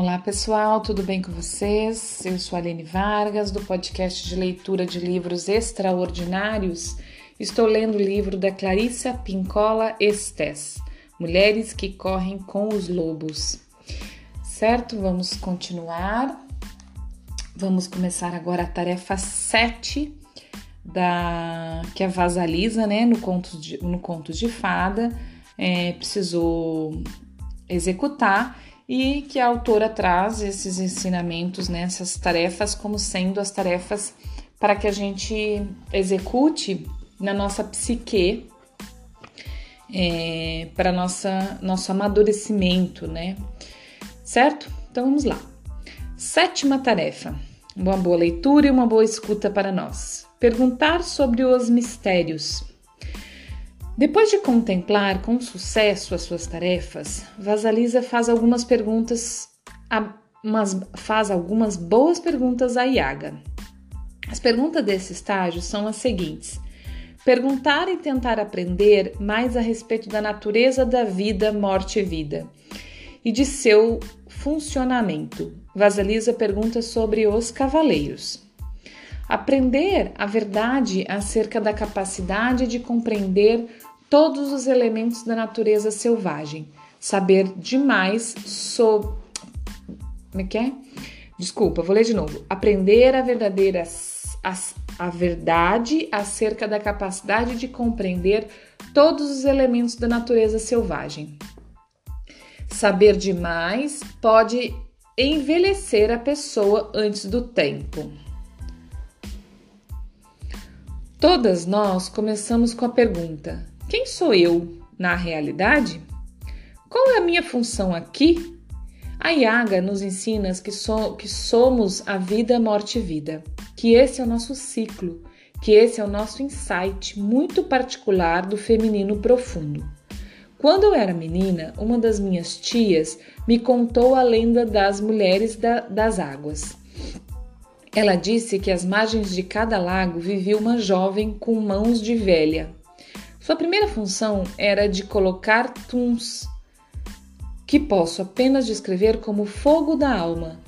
Olá pessoal, tudo bem com vocês? Eu sou a Aline Vargas, do podcast de leitura de livros extraordinários. Estou lendo o livro da Clarissa Pincola Estes, Mulheres que Correm com os Lobos. Certo? Vamos continuar. Vamos começar agora a tarefa 7 da que a Vasalisa, né, no conto de, no conto de fada, é, precisou executar e que a autora traz esses ensinamentos, né, essas tarefas como sendo as tarefas para que a gente execute na nossa psique é, para nossa nosso amadurecimento, né? Certo? Então vamos lá. Sétima tarefa: uma boa leitura e uma boa escuta para nós. Perguntar sobre os mistérios. Depois de contemplar com sucesso as suas tarefas, Vasalisa faz algumas perguntas, mas faz algumas boas perguntas a Iaga. As perguntas desse estágio são as seguintes: perguntar e tentar aprender mais a respeito da natureza da vida, morte e vida e de seu funcionamento. Vasalisa pergunta sobre os cavaleiros. Aprender a verdade acerca da capacidade de compreender todos os elementos da natureza selvagem. Saber demais sobre. Como é que é? Desculpa, vou ler de novo. Aprender a verdadeira a, a verdade acerca da capacidade de compreender todos os elementos da natureza selvagem. Saber demais pode envelhecer a pessoa antes do tempo. Todas nós começamos com a pergunta: quem sou eu na realidade? Qual é a minha função aqui? A Yaga nos ensina que, so, que somos a vida, morte e vida, que esse é o nosso ciclo, que esse é o nosso insight muito particular do feminino profundo. Quando eu era menina, uma das minhas tias me contou a lenda das mulheres da, das águas. Ela disse que às margens de cada lago vivia uma jovem com mãos de velha, sua primeira função era de colocar tuns, que posso apenas descrever como fogo da alma,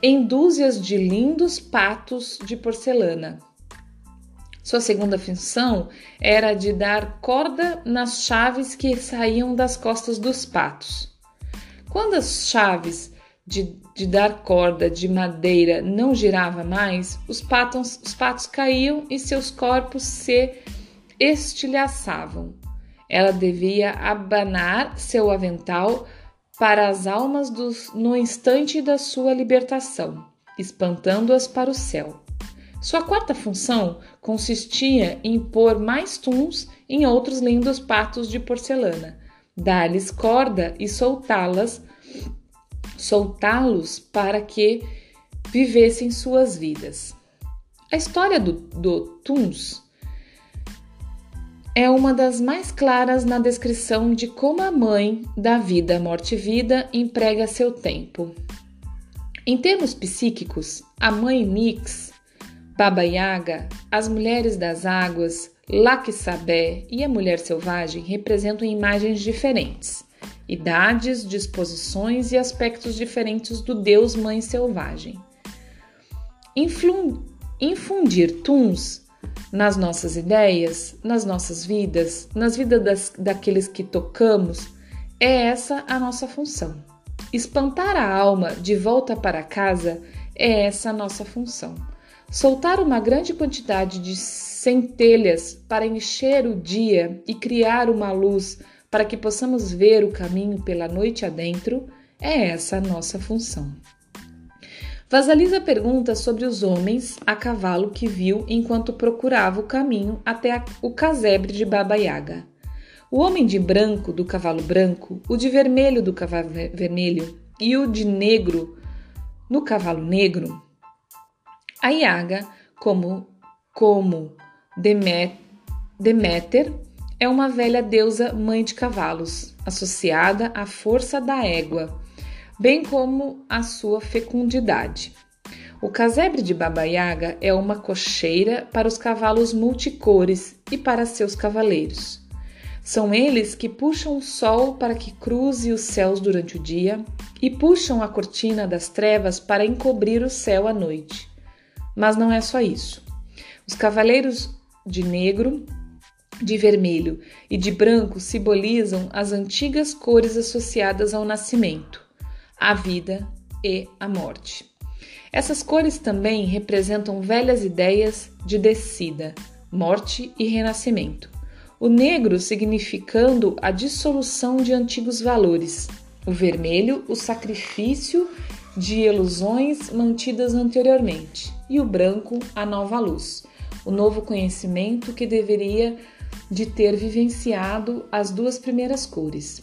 em dúzias de lindos patos de porcelana. Sua segunda função era de dar corda nas chaves que saíam das costas dos patos. Quando as chaves de, de dar corda de madeira não girava mais, os os patos caíam e seus corpos se estilhaçavam. Ela devia abanar seu avental para as almas dos, no instante da sua libertação, espantando-as para o céu. Sua quarta função consistia em pôr mais tuns em outros lindos patos de porcelana, dar-lhes corda e soltá-las, soltá-los para que vivessem suas vidas. A história do, do Tuns é uma das mais claras na descrição de como a mãe da vida, morte e vida emprega seu tempo. Em termos psíquicos, a mãe Nix, Baba Yaga, as mulheres das águas, Laksabé e a mulher selvagem representam imagens diferentes, idades, disposições e aspectos diferentes do Deus Mãe Selvagem. Infundir tuns nas nossas ideias, nas nossas vidas, nas vidas das, daqueles que tocamos, é essa a nossa função. Espantar a alma de volta para casa é essa a nossa função. Soltar uma grande quantidade de centelhas para encher o dia e criar uma luz para que possamos ver o caminho pela noite adentro é essa a nossa função. Vasalisa pergunta sobre os homens a cavalo que viu enquanto procurava o caminho até o casebre de Baba Yaga. O homem de branco do cavalo branco, o de vermelho do cavalo vermelho e o de negro no cavalo negro. A Yaga, como, como Deméter, é uma velha deusa mãe de cavalos, associada à força da égua bem como a sua fecundidade. O casebre de Baba Yaga é uma cocheira para os cavalos multicores e para seus cavaleiros. São eles que puxam o sol para que cruze os céus durante o dia e puxam a cortina das trevas para encobrir o céu à noite. Mas não é só isso. Os cavaleiros de negro, de vermelho e de branco simbolizam as antigas cores associadas ao nascimento, a vida e a morte. Essas cores também representam velhas ideias de descida, morte e renascimento. O negro significando a dissolução de antigos valores, o vermelho, o sacrifício de ilusões mantidas anteriormente, e o branco, a nova luz, o novo conhecimento que deveria de ter vivenciado as duas primeiras cores.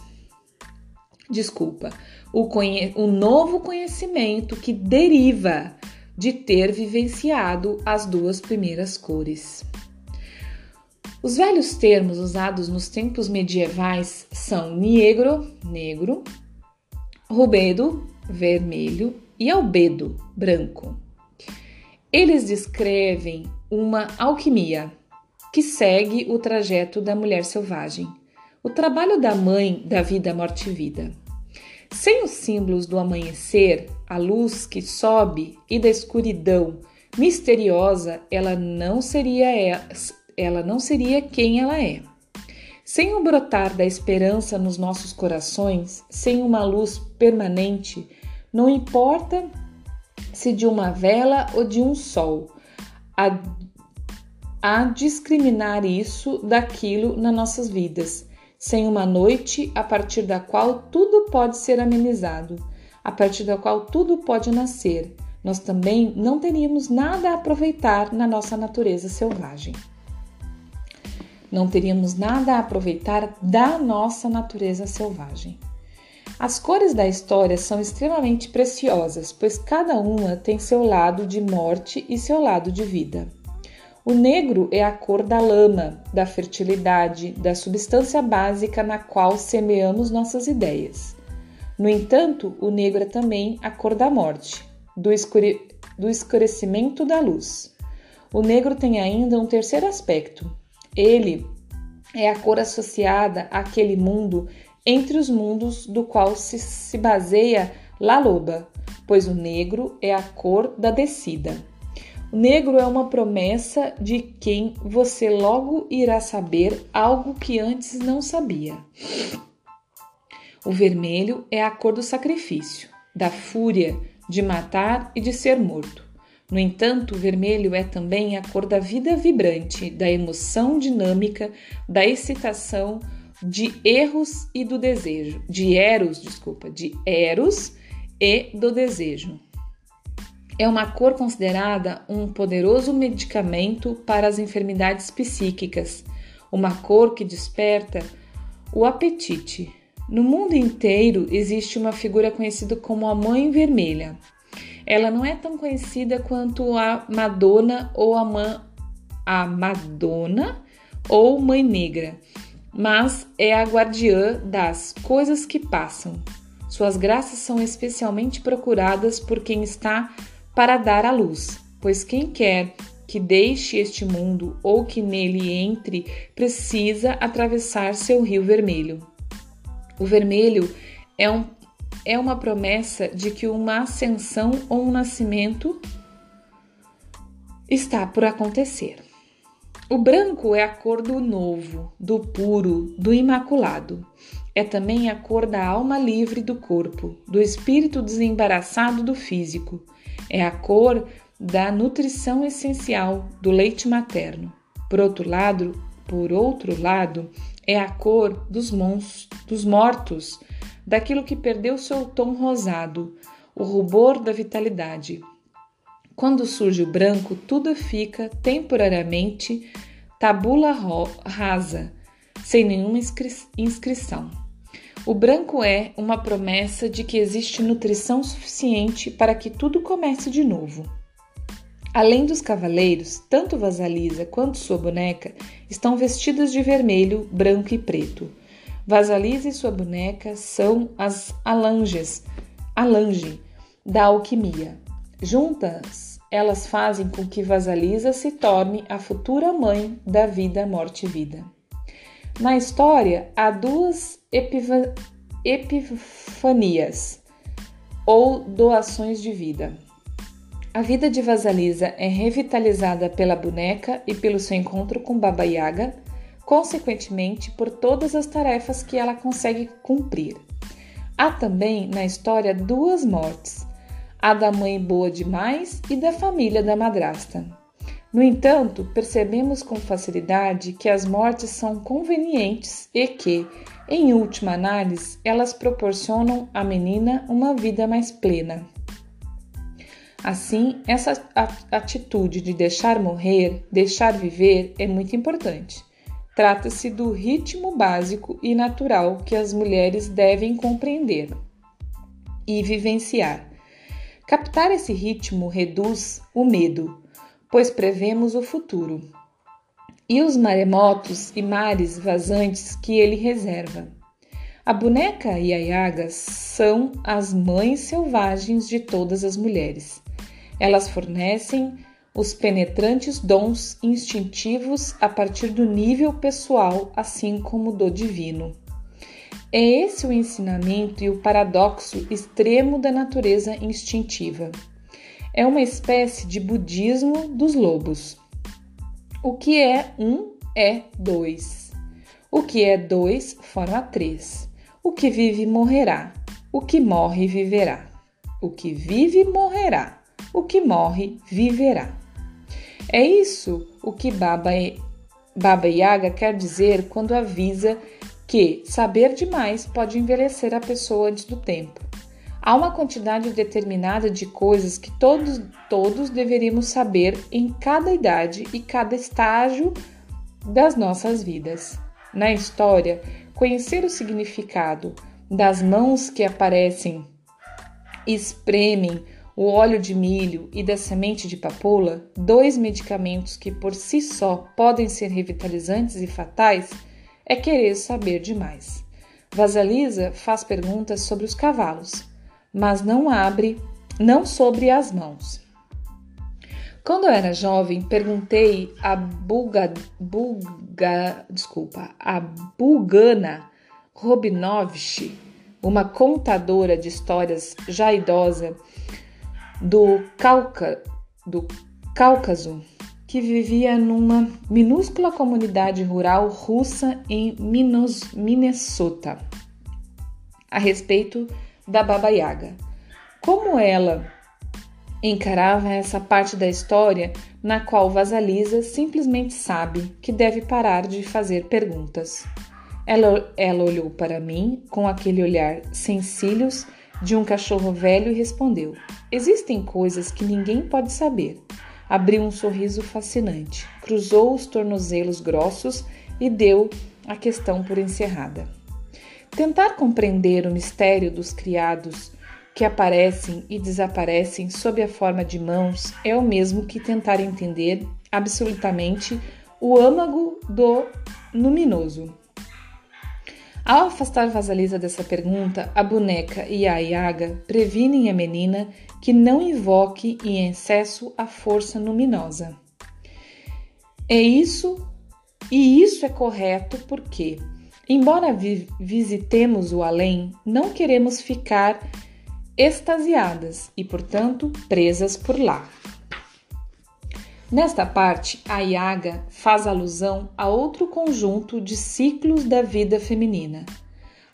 Desculpa, o, conhe o novo conhecimento que deriva de ter vivenciado as duas primeiras cores. Os velhos termos usados nos tempos medievais são negro, negro, rubedo, vermelho e albedo, branco. Eles descrevem uma alquimia que segue o trajeto da mulher selvagem, o trabalho da mãe da vida, morte e vida. Sem os símbolos do amanhecer, a luz que sobe e da escuridão misteriosa, ela não seria ela não seria quem ela é. Sem o brotar da esperança nos nossos corações, sem uma luz permanente, não importa se de uma vela ou de um sol, a, a discriminar isso daquilo nas nossas vidas, sem uma noite a partir da qual tudo pode ser amenizado, a partir da qual tudo pode nascer, nós também não teríamos nada a aproveitar na nossa natureza selvagem. Não teríamos nada a aproveitar da nossa natureza selvagem. As cores da história são extremamente preciosas, pois cada uma tem seu lado de morte e seu lado de vida. O negro é a cor da lama, da fertilidade, da substância básica na qual semeamos nossas ideias. No entanto, o negro é também a cor da morte, do, escure... do escurecimento da luz. O negro tem ainda um terceiro aspecto, ele é a cor associada àquele mundo entre os mundos do qual se, se baseia La Loba, pois o negro é a cor da descida. Negro é uma promessa de quem você logo irá saber algo que antes não sabia. O vermelho é a cor do sacrifício, da fúria, de matar e de ser morto. No entanto, o vermelho é também a cor da vida vibrante, da emoção dinâmica, da excitação, de erros e do desejo, de eros, desculpa, de eros e do desejo. É uma cor considerada um poderoso medicamento para as enfermidades psíquicas, uma cor que desperta o apetite. No mundo inteiro existe uma figura conhecida como a Mãe Vermelha, ela não é tão conhecida quanto a Madonna ou a, a Madonna ou Mãe Negra, mas é a guardiã das coisas que passam. Suas graças são especialmente procuradas por quem está para dar a luz, pois quem quer que deixe este mundo ou que nele entre precisa atravessar seu rio vermelho. O vermelho é um é uma promessa de que uma ascensão ou um nascimento está por acontecer. O branco é a cor do novo, do puro, do imaculado. É também a cor da alma livre do corpo, do espírito desembaraçado do físico. É a cor da nutrição essencial, do leite materno. Por outro lado, por outro lado, é a cor dos, mons, dos mortos, daquilo que perdeu seu tom rosado, o rubor da vitalidade. Quando surge o branco, tudo fica temporariamente tabula rasa, sem nenhuma inscri inscrição. O branco é uma promessa de que existe nutrição suficiente para que tudo comece de novo. Além dos cavaleiros, tanto Vasalisa quanto sua boneca estão vestidas de vermelho, branco e preto. Vasalisa e sua boneca são as alanges, alange da alquimia. Juntas, elas fazem com que Vasalisa se torne a futura mãe da vida, morte e vida. Na história, há duas epifanias ou doações de vida. A vida de Vasalisa é revitalizada pela boneca e pelo seu encontro com Baba Yaga, consequentemente por todas as tarefas que ela consegue cumprir. Há também na história duas mortes, a da mãe boa demais e da família da madrasta. No entanto, percebemos com facilidade que as mortes são convenientes e que, em última análise, elas proporcionam à menina uma vida mais plena. Assim, essa atitude de deixar morrer, deixar viver é muito importante. Trata-se do ritmo básico e natural que as mulheres devem compreender e vivenciar. Captar esse ritmo reduz o medo, pois prevemos o futuro, e os maremotos e mares vazantes que ele reserva. A boneca e a Yaga são as mães selvagens de todas as mulheres. Elas fornecem os penetrantes dons instintivos a partir do nível pessoal, assim como do divino. É esse o ensinamento e o paradoxo extremo da natureza instintiva é uma espécie de budismo dos lobos. O que é um é dois. O que é dois forma três. O que vive morrerá. O que morre viverá. O que vive morrerá. O que morre viverá. É isso o que Baba, Baba Yaga quer dizer quando avisa que saber demais pode envelhecer a pessoa antes do tempo. Há uma quantidade determinada de coisas que todos, todos deveríamos saber em cada idade e cada estágio das nossas vidas. Na história, conhecer o significado das mãos que aparecem, espremem o óleo de milho e da semente de papoula, dois medicamentos que por si só podem ser revitalizantes e fatais, é querer saber demais. Vasalisa faz perguntas sobre os cavalos mas não abre, não sobre as mãos. Quando eu era jovem, perguntei a Bulga, Bulga, desculpa, a Bulgana Robinovich, uma contadora de histórias já idosa do, Cauca, do Cáucaso, que vivia numa minúscula comunidade rural russa em Minnesota, a respeito da Baba Yaga. Como ela encarava essa parte da história na qual Vasalisa simplesmente sabe que deve parar de fazer perguntas. Ela, ela olhou para mim com aquele olhar sem cílios de um cachorro velho e respondeu: Existem coisas que ninguém pode saber. Abriu um sorriso fascinante, cruzou os tornozelos grossos e deu a questão por encerrada. Tentar compreender o mistério dos criados que aparecem e desaparecem sob a forma de mãos é o mesmo que tentar entender absolutamente o âmago do luminoso. Ao afastar Vasalisa dessa pergunta, a boneca e a Iaga previnem a menina que não invoque em excesso a força luminosa. É isso, e isso é correto porque Embora vi visitemos o além, não queremos ficar extasiadas e, portanto, presas por lá. Nesta parte, a Yaga faz alusão a outro conjunto de ciclos da vida feminina.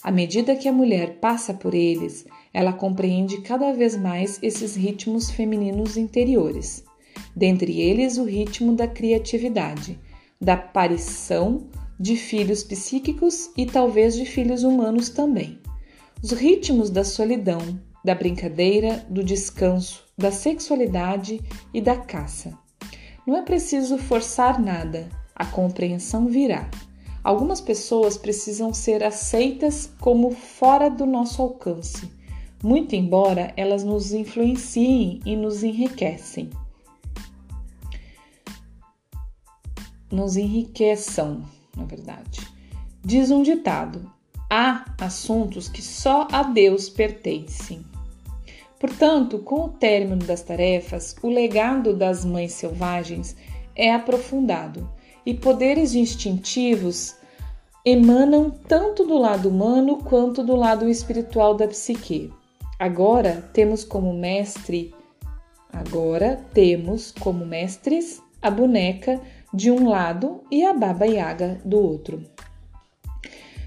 À medida que a mulher passa por eles, ela compreende cada vez mais esses ritmos femininos interiores, dentre eles o ritmo da criatividade, da aparição de filhos psíquicos e talvez de filhos humanos também. Os ritmos da solidão, da brincadeira, do descanso, da sexualidade e da caça. Não é preciso forçar nada, a compreensão virá. Algumas pessoas precisam ser aceitas como fora do nosso alcance, muito embora elas nos influenciem e nos enriquecem. Nos enriqueçam na verdade. Diz um ditado: há assuntos que só a Deus pertencem. Portanto, com o término das tarefas, o legado das mães selvagens é aprofundado e poderes instintivos emanam tanto do lado humano quanto do lado espiritual da psique. Agora temos como mestre, agora temos como mestres a boneca de um lado e a Baba Yaga do outro.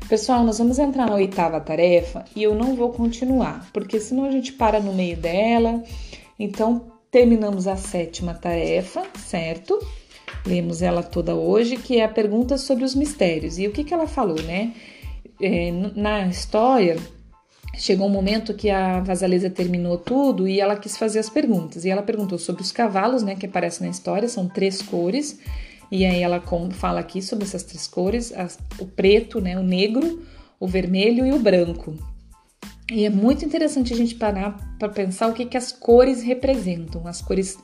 Pessoal, nós vamos entrar na oitava tarefa e eu não vou continuar, porque senão a gente para no meio dela. Então, terminamos a sétima tarefa, certo? Lemos ela toda hoje, que é a pergunta sobre os mistérios. E o que, que ela falou, né? É, na história, chegou um momento que a Vasalisa terminou tudo e ela quis fazer as perguntas. E ela perguntou sobre os cavalos, né, que aparecem na história, são três cores. E aí ela fala aqui sobre essas três cores: o preto, né, o negro, o vermelho e o branco. E é muito interessante a gente parar para pensar o que, que as cores representam. As cores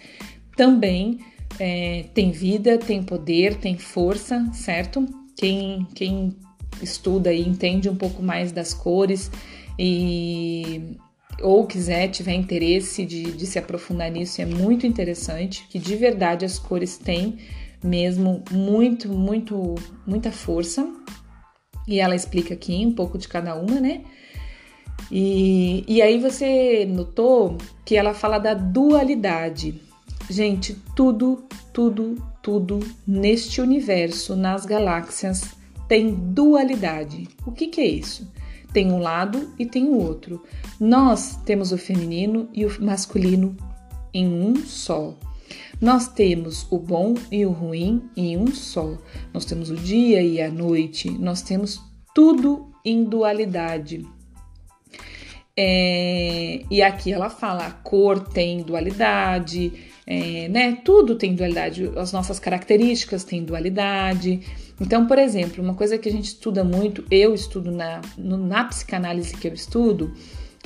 também é, tem vida, tem poder, tem força, certo? Quem, quem estuda e entende um pouco mais das cores e ou quiser, tiver interesse de, de se aprofundar nisso, é muito interessante, que de verdade as cores têm mesmo muito, muito, muita força. E ela explica aqui um pouco de cada uma, né? E, e aí você notou que ela fala da dualidade. Gente, tudo, tudo, tudo neste universo, nas galáxias, tem dualidade. O que, que é isso? Tem um lado e tem o outro. Nós temos o feminino e o masculino em um só. Nós temos o bom e o ruim em um só. Nós temos o dia e a noite. Nós temos tudo em dualidade. É, e aqui ela fala: a cor tem dualidade, é, né? Tudo tem dualidade, as nossas características têm dualidade. Então, por exemplo, uma coisa que a gente estuda muito, eu estudo na, no, na psicanálise que eu estudo,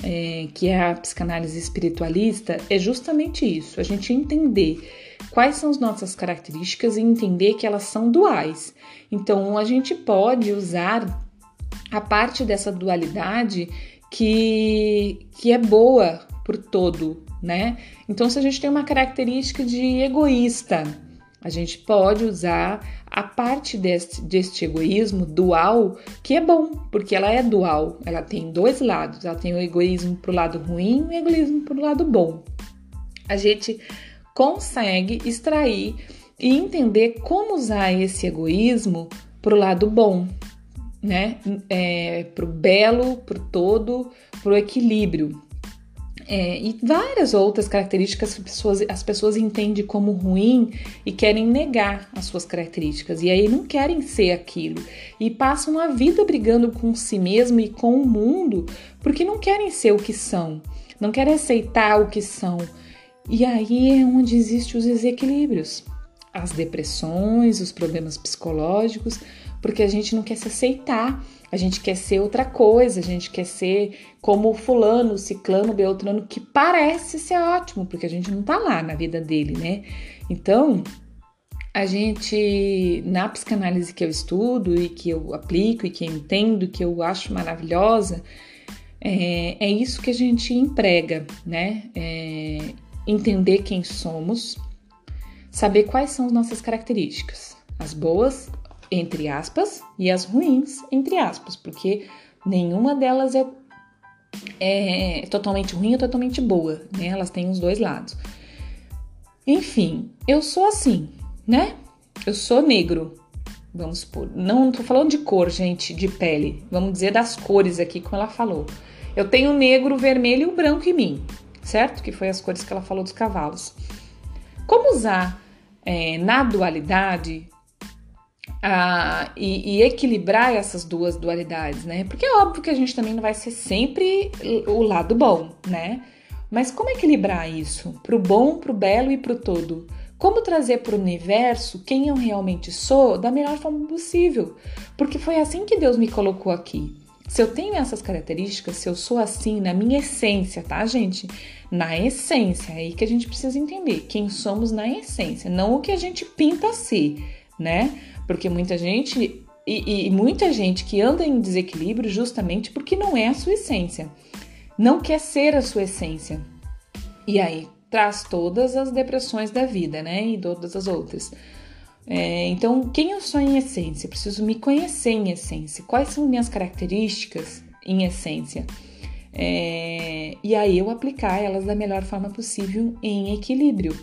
é, que é a psicanálise espiritualista, é justamente isso: a gente entender quais são as nossas características e entender que elas são duais. Então, a gente pode usar a parte dessa dualidade que, que é boa por todo, né? Então, se a gente tem uma característica de egoísta, a gente pode usar a parte deste, deste egoísmo dual, que é bom, porque ela é dual, ela tem dois lados, ela tem o egoísmo para o lado ruim e o egoísmo para o lado bom. A gente consegue extrair e entender como usar esse egoísmo para o lado bom, né? É, para o belo, para o todo, para o equilíbrio. É, e várias outras características que pessoas, as pessoas entendem como ruim e querem negar as suas características. E aí não querem ser aquilo. E passam a vida brigando com si mesmo e com o mundo porque não querem ser o que são, não querem aceitar o que são. E aí é onde existem os desequilíbrios, as depressões, os problemas psicológicos, porque a gente não quer se aceitar, a gente quer ser outra coisa, a gente quer ser como o fulano, ciclano, beltrano, que parece ser ótimo, porque a gente não tá lá na vida dele, né? Então, a gente, na psicanálise que eu estudo e que eu aplico e que eu entendo, que eu acho maravilhosa, é, é isso que a gente emprega, né? É entender quem somos, saber quais são as nossas características, as boas entre aspas, e as ruins, entre aspas, porque nenhuma delas é, é totalmente ruim ou totalmente boa, né? Elas têm os dois lados. Enfim, eu sou assim, né? Eu sou negro, vamos supor. Não tô falando de cor, gente, de pele. Vamos dizer das cores aqui, como ela falou. Eu tenho negro, vermelho e branco em mim, certo? Que foi as cores que ela falou dos cavalos. Como usar é, na dualidade ah, e, e, equilibrar essas duas dualidades, né? Porque é óbvio que a gente também não vai ser sempre o lado bom, né? Mas como equilibrar isso pro bom, pro belo e pro todo? Como trazer para o universo quem eu realmente sou da melhor forma possível? Porque foi assim que Deus me colocou aqui. Se eu tenho essas características, se eu sou assim na minha essência, tá, gente? Na essência, é aí que a gente precisa entender quem somos na essência, não o que a gente pinta ser, né? Porque muita gente e, e, muita gente que anda em desequilíbrio justamente porque não é a sua essência, não quer ser a sua essência. E aí traz todas as depressões da vida, né? E todas as outras. É, então, quem eu sou em essência? Preciso me conhecer em essência. Quais são minhas características em essência? É, e aí eu aplicar elas da melhor forma possível em equilíbrio,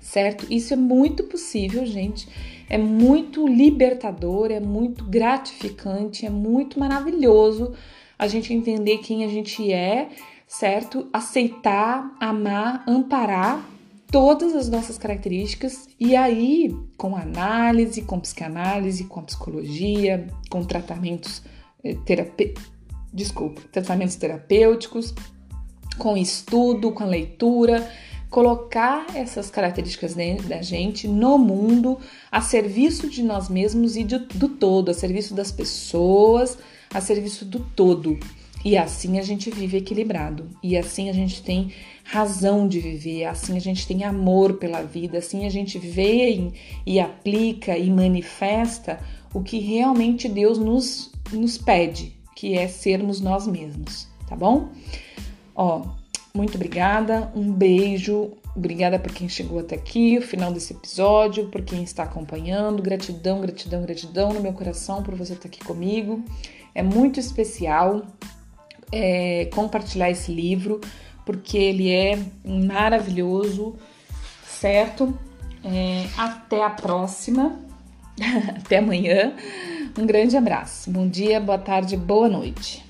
certo? Isso é muito possível, gente. É muito libertador, é muito gratificante, é muito maravilhoso a gente entender quem a gente é, certo? Aceitar, amar, amparar todas as nossas características e aí, com análise, com psicanálise, com psicologia, com tratamentos eh, terapê... desculpa, tratamentos terapêuticos, com estudo, com leitura, colocar essas características da gente no mundo a serviço de nós mesmos e do, do todo, a serviço das pessoas, a serviço do todo. E assim a gente vive equilibrado. E assim a gente tem razão de viver, assim a gente tem amor pela vida, assim a gente vê e, e aplica e manifesta o que realmente Deus nos, nos pede, que é sermos nós mesmos, tá bom? Ó, muito obrigada, um beijo, obrigada por quem chegou até aqui, o final desse episódio, por quem está acompanhando, gratidão, gratidão, gratidão no meu coração por você estar aqui comigo. É muito especial é, compartilhar esse livro, porque ele é maravilhoso, certo? É, até a próxima, até amanhã. Um grande abraço. Bom dia, boa tarde, boa noite.